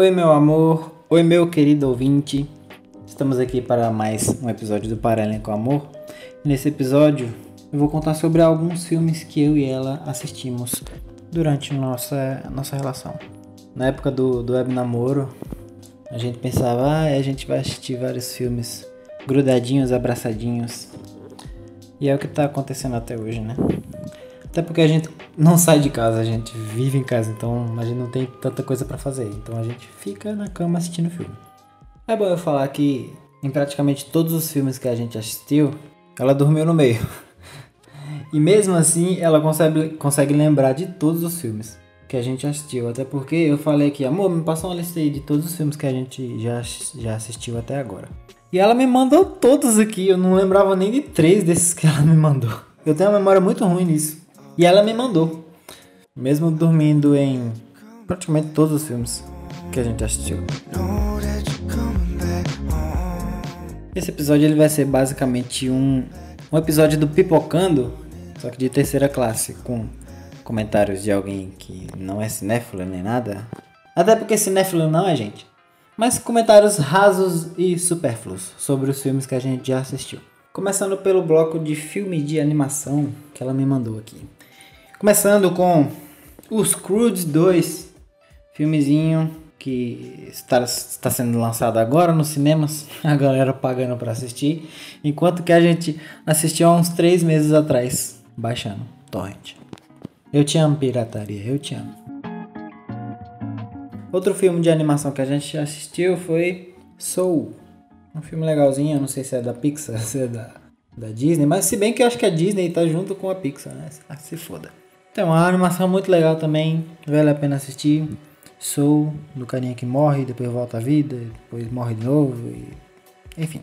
Oi, meu amor. Oi, meu querido ouvinte. Estamos aqui para mais um episódio do Paralelo com Amor. Nesse episódio, eu vou contar sobre alguns filmes que eu e ela assistimos durante nossa, nossa relação. Na época do, do web namoro, a gente pensava, ah, a gente vai assistir vários filmes grudadinhos, abraçadinhos. E é o que está acontecendo até hoje, né? Até porque a gente não sai de casa, a gente vive em casa, então a gente não tem tanta coisa para fazer. Então a gente fica na cama assistindo filme. É bom eu falar que em praticamente todos os filmes que a gente assistiu, ela dormiu no meio. E mesmo assim, ela consegue, consegue lembrar de todos os filmes que a gente assistiu. Até porque eu falei aqui, amor, me passa uma lista aí de todos os filmes que a gente já, já assistiu até agora. E ela me mandou todos aqui, eu não lembrava nem de três desses que ela me mandou. Eu tenho uma memória muito ruim nisso. E ela me mandou. Mesmo dormindo em praticamente todos os filmes que a gente assistiu. Esse episódio ele vai ser basicamente um, um episódio do Pipocando, só que de terceira classe, com comentários de alguém que não é cinéfilo nem nada. Até porque cinéfilo não é gente. Mas comentários rasos e supérfluos sobre os filmes que a gente já assistiu. Começando pelo bloco de filme de animação que ela me mandou aqui. Começando com Os Croods 2, filmezinho que está, está sendo lançado agora nos cinemas, a galera pagando para assistir, enquanto que a gente assistiu há uns 3 meses atrás, baixando torrent. Eu te amo, pirataria, eu te amo. Outro filme de animação que a gente assistiu foi Soul. Um filme legalzinho, não sei se é da Pixar, se é da, da Disney, mas se bem que eu acho que a Disney tá junto com a Pixar, né? Ah, se foda. Então, a animação é muito legal também, vale a pena assistir. Sou do carinha que morre, depois volta à vida, depois morre de novo, e... enfim.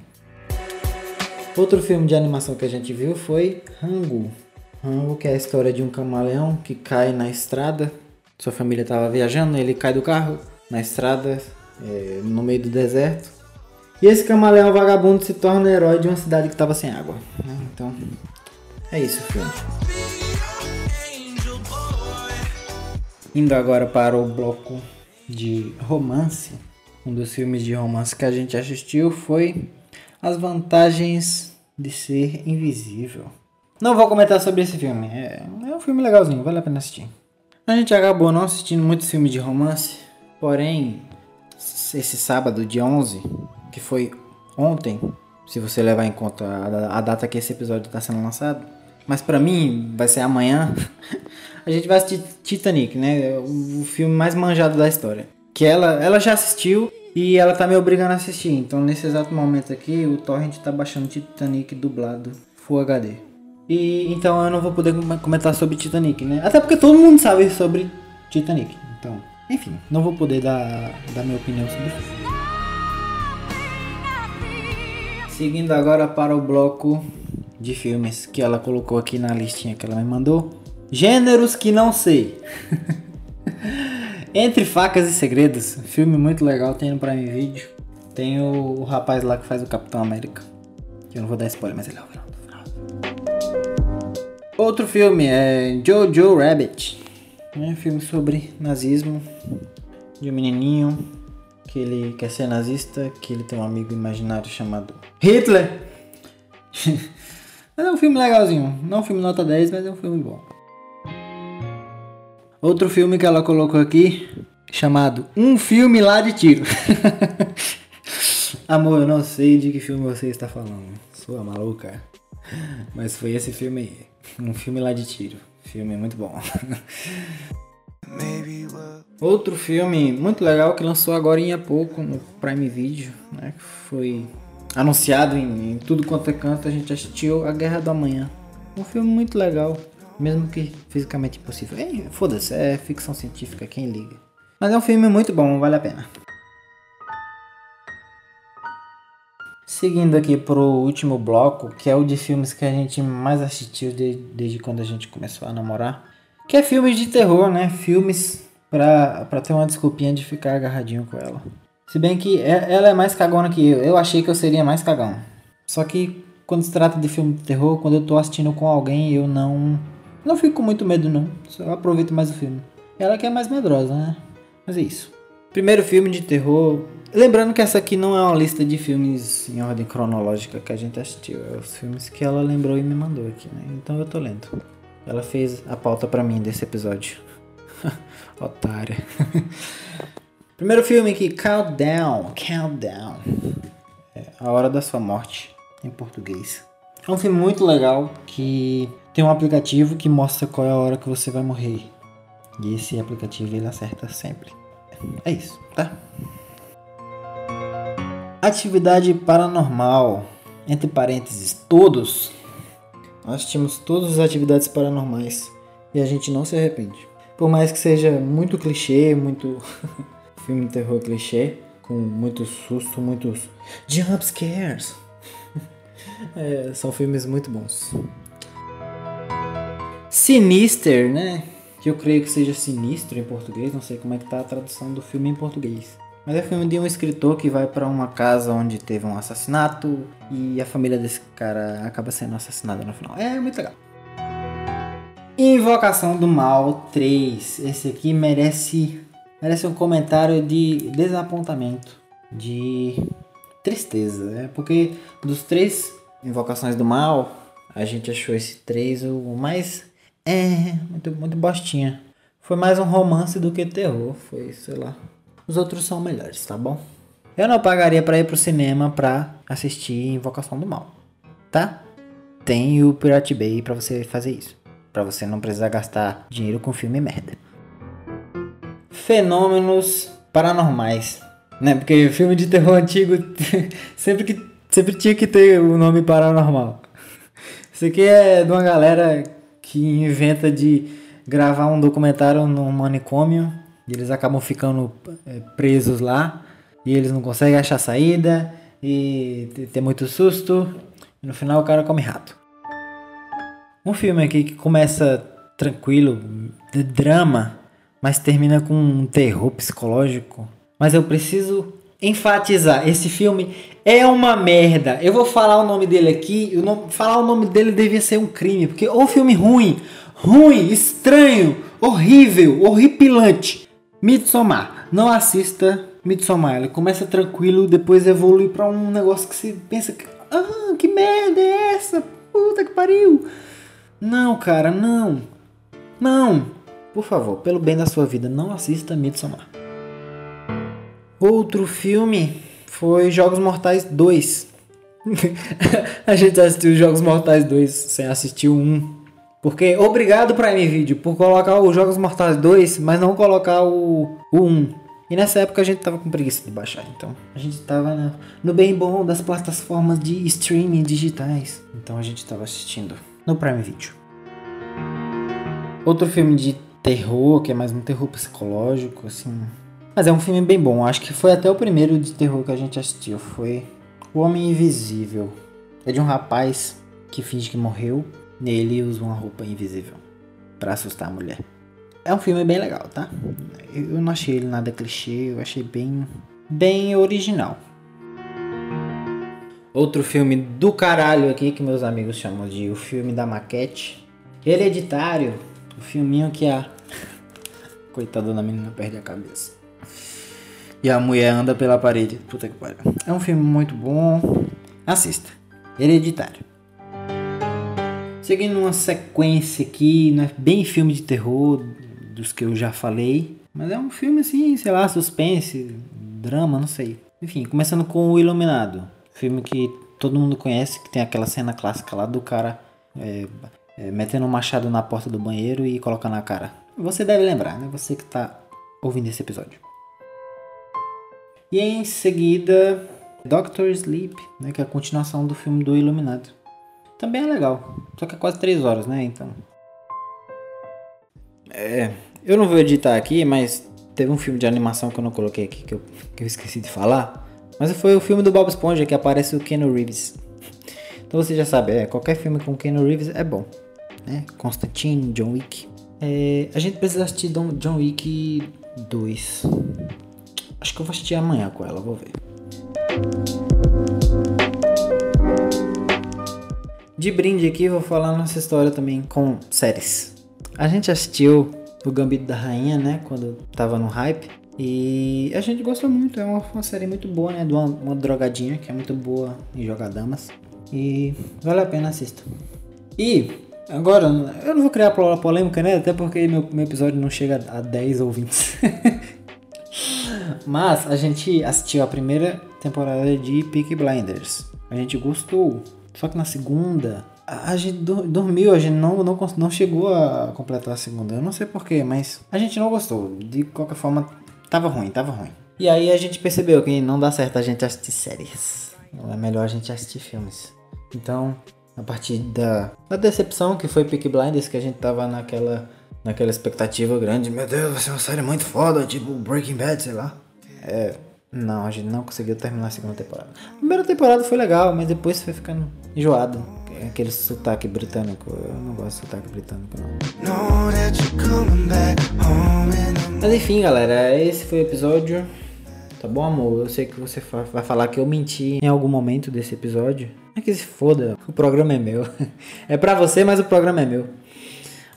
Outro filme de animação que a gente viu foi Rango. Rango, que é a história de um camaleão que cai na estrada. Sua família estava viajando, ele cai do carro na estrada, é, no meio do deserto. E esse camaleão vagabundo se torna herói de uma cidade que estava sem água. Né? Então, é isso o filme. Indo agora para o bloco de romance. Um dos filmes de romance que a gente assistiu foi As Vantagens de Ser Invisível. Não vou comentar sobre esse filme, é, é um filme legalzinho, vale a pena assistir. A gente acabou não assistindo muitos filmes de romance, porém, esse sábado, dia 11, que foi ontem, se você levar em conta a, a data que esse episódio está sendo lançado, mas para mim vai ser amanhã. a gente vai assistir Titanic, né? O filme mais manjado da história. Que ela, ela já assistiu e ela tá me obrigando a assistir. Então nesse exato momento aqui, o Torrent tá baixando Titanic dublado Full HD. E então eu não vou poder comentar sobre Titanic, né? Até porque todo mundo sabe sobre Titanic. Então, enfim, não vou poder dar, dar minha opinião sobre isso. Seguindo agora para o bloco de filmes que ela colocou aqui na listinha que ela me mandou. Gêneros que não sei. Entre Facas e Segredos, filme muito legal, tem no Prime Video. Tem o, o, rapaz lá que faz o Capitão América. Que eu não vou dar spoiler, mas ele é o final. Outro filme é Jojo Rabbit. É um filme sobre nazismo. De um menininho que ele quer ser nazista, que ele tem um amigo imaginário chamado Hitler. Mas é um filme legalzinho. Não é um filme nota 10, mas é um filme bom. Outro filme que ela colocou aqui, chamado Um Filme Lá de Tiro. Amor, eu não sei de que filme você está falando. Sua maluca. Mas foi esse filme aí. Um filme lá de tiro. Filme muito bom. Outro filme muito legal que lançou agora em há pouco no Prime Video, né? Que foi anunciado em, em, tudo quanto é canto, a gente assistiu A Guerra do Amanhã. Um filme muito legal, mesmo que fisicamente impossível. Foda-se, é ficção científica, quem liga. Mas é um filme muito bom, vale a pena. Seguindo aqui pro último bloco, que é o de filmes que a gente mais assistiu de, desde quando a gente começou a namorar. Que é filmes de terror, né? Filmes pra, pra ter uma desculpinha de ficar agarradinho com ela. Se bem que é, ela é mais cagona que eu. Eu achei que eu seria mais cagão. Só que quando se trata de filme de terror, quando eu tô assistindo com alguém, eu não. Não fico com muito medo, não. Só aproveito mais o filme. Ela que é mais medrosa, né? Mas é isso. Primeiro filme de terror. Lembrando que essa aqui não é uma lista de filmes em ordem cronológica que a gente assistiu. É os filmes que ela lembrou e me mandou aqui, né? Então eu tô lendo. Ela fez a pauta para mim desse episódio. Otária. Primeiro filme aqui, Countdown. Countdown. É a Hora da Sua Morte, em português. É um filme muito legal que tem um aplicativo que mostra qual é a hora que você vai morrer. E esse aplicativo ele acerta sempre. É isso, tá? Atividade paranormal. Entre parênteses, todos. Nós tínhamos todas as atividades paranormais e a gente não se arrepende. Por mais que seja muito clichê, muito filme de terror clichê, com muito susto, muitos jump scares. é, são filmes muito bons. Sinister, né? Que eu creio que seja sinistro em português, não sei como é que tá a tradução do filme em português. Mas é filme de um escritor que vai para uma casa onde teve um assassinato e a família desse cara acaba sendo assassinada no final. É muito legal. Invocação do Mal 3. Esse aqui merece merece um comentário de desapontamento, de tristeza, né? Porque dos três Invocações do Mal, a gente achou esse 3 o mais é, muito muito bostinha. Foi mais um romance do que terror, foi, sei lá. Os outros são melhores, tá bom? Eu não pagaria para ir pro cinema pra assistir Invocação do Mal, tá? Tem o Pirate Bay para você fazer isso, para você não precisar gastar dinheiro com filme merda. Fenômenos paranormais, né? Porque filme de terror antigo sempre que sempre tinha que ter o nome paranormal. Isso aqui é de uma galera que inventa de gravar um documentário num manicômio e eles acabam ficando é, presos lá e eles não conseguem achar saída e tem muito susto e no final o cara come rato. Um filme aqui que começa tranquilo, de drama, mas termina com um terror psicológico. Mas eu preciso enfatizar, esse filme é uma merda. Eu vou falar o nome dele aqui, falar o nome dele devia ser um crime, porque o filme ruim, ruim, estranho, horrível, horripilante. Midsommar. Não assista Midsommar. Ele começa tranquilo, depois evolui para um negócio que você pensa que, ah, que merda é essa? Puta que pariu. Não, cara, não. Não. Por favor, pelo bem da sua vida, não assista Midsommar. Outro filme foi Jogos Mortais 2. a gente assistiu Jogos Mortais 2 sem assistir o 1. Porque obrigado Prime Video por colocar os Jogos Mortais 2, mas não colocar o, o 1. E nessa época a gente tava com preguiça de baixar, então a gente tava no, no bem bom das plataformas de streaming digitais. Então a gente tava assistindo no Prime Video. Outro filme de terror, que é mais um terror psicológico, assim. Mas é um filme bem bom. Acho que foi até o primeiro de terror que a gente assistiu. Foi O Homem Invisível. É de um rapaz que finge que morreu Nele usa uma roupa invisível para assustar a mulher. É um filme bem legal, tá? Eu não achei ele nada clichê, eu achei bem, bem original. Outro filme do caralho aqui que meus amigos chamam de o filme da maquete. Hereditário, o filminho que a coitada da menina perde a cabeça. E a mulher anda pela parede. Puta que pariu. É um filme muito bom. Assista. Hereditário. Seguindo uma sequência aqui, não é bem filme de terror dos que eu já falei, mas é um filme assim, sei lá, suspense, drama, não sei. Enfim, começando com O Iluminado, filme que todo mundo conhece, que tem aquela cena clássica lá do cara é, é, metendo um machado na porta do banheiro e colocando na cara. Você deve lembrar, né? Você que tá ouvindo esse episódio. E em seguida, Doctor Sleep, né, que é a continuação do filme do Iluminado. Também é legal. Só que é quase 3 horas, né? Então. É. Eu não vou editar aqui, mas teve um filme de animação que eu não coloquei aqui, que eu, que eu esqueci de falar. Mas foi o filme do Bob Esponja que aparece o Keanu Reeves. Então você já sabe, é, qualquer filme com Keanu Reeves é bom. Né? Constantine, John Wick. É, a gente precisa assistir John Wick 2. Acho que eu vou assistir amanhã com ela, vou ver. De brinde aqui, vou falar nossa história também com séries. A gente assistiu o Gambito da Rainha, né? Quando tava no hype. E a gente gostou muito, é uma, uma série muito boa, né? De uma, uma, drogadinha que é muito boa em jogar damas. E vale a pena assistir. E agora, eu não vou criar polêmica, né? Até porque meu, meu episódio não chega a 10 ou 20. Mas a gente assistiu a primeira temporada de Peaky Blinders. A gente gostou. Só que na segunda a gente dormiu, a gente não, não, não chegou a completar a segunda. Eu não sei porquê, mas a gente não gostou. De qualquer forma, tava ruim, tava ruim. E aí a gente percebeu que não dá certo a gente assistir séries. É melhor a gente assistir filmes. Então, a partir da, da decepção que foi Peak Blinders, que a gente tava naquela, naquela expectativa grande. Meu Deus, vai ser uma série muito foda, tipo Breaking Bad, sei lá. É, não, a gente não conseguiu terminar a segunda temporada. A primeira temporada foi legal, mas depois foi ficando enjoado aquele sotaque britânico. Eu não gosto de sotaque britânico, não. Mas enfim, galera, esse foi o episódio. Tá bom, amor? Eu sei que você vai falar que eu menti em algum momento desse episódio. É que se foda, o programa é meu. É pra você, mas o programa é meu.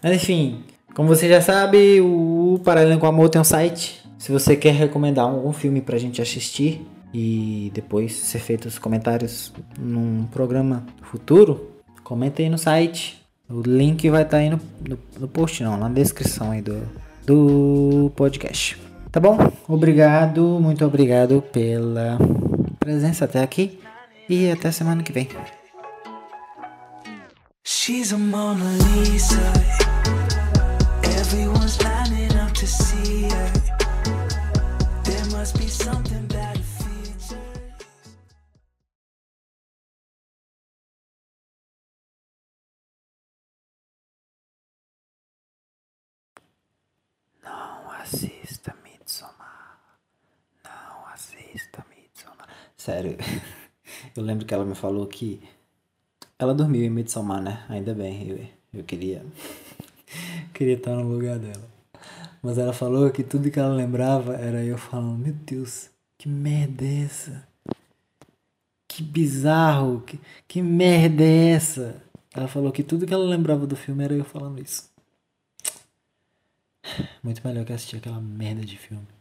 Mas enfim, como você já sabe, o Paralelo com Amor tem um site. Se você quer recomendar algum filme pra gente assistir, e depois ser feitos comentários num programa futuro, comenta aí no site. O link vai estar tá aí no, no, no, post, não, na descrição aí do, do podcast. Tá bom? Obrigado, muito obrigado pela presença até aqui e até semana que vem. She's a Mona Lisa. Sério, eu lembro que ela me falou que ela dormiu em Midsommar, né? Ainda bem, eu, eu queria queria estar no lugar dela. Mas ela falou que tudo que ela lembrava era eu falando, meu Deus, que merda é essa? Que bizarro, que, que merda é essa? Ela falou que tudo que ela lembrava do filme era eu falando isso. Muito melhor que assistir aquela merda de filme.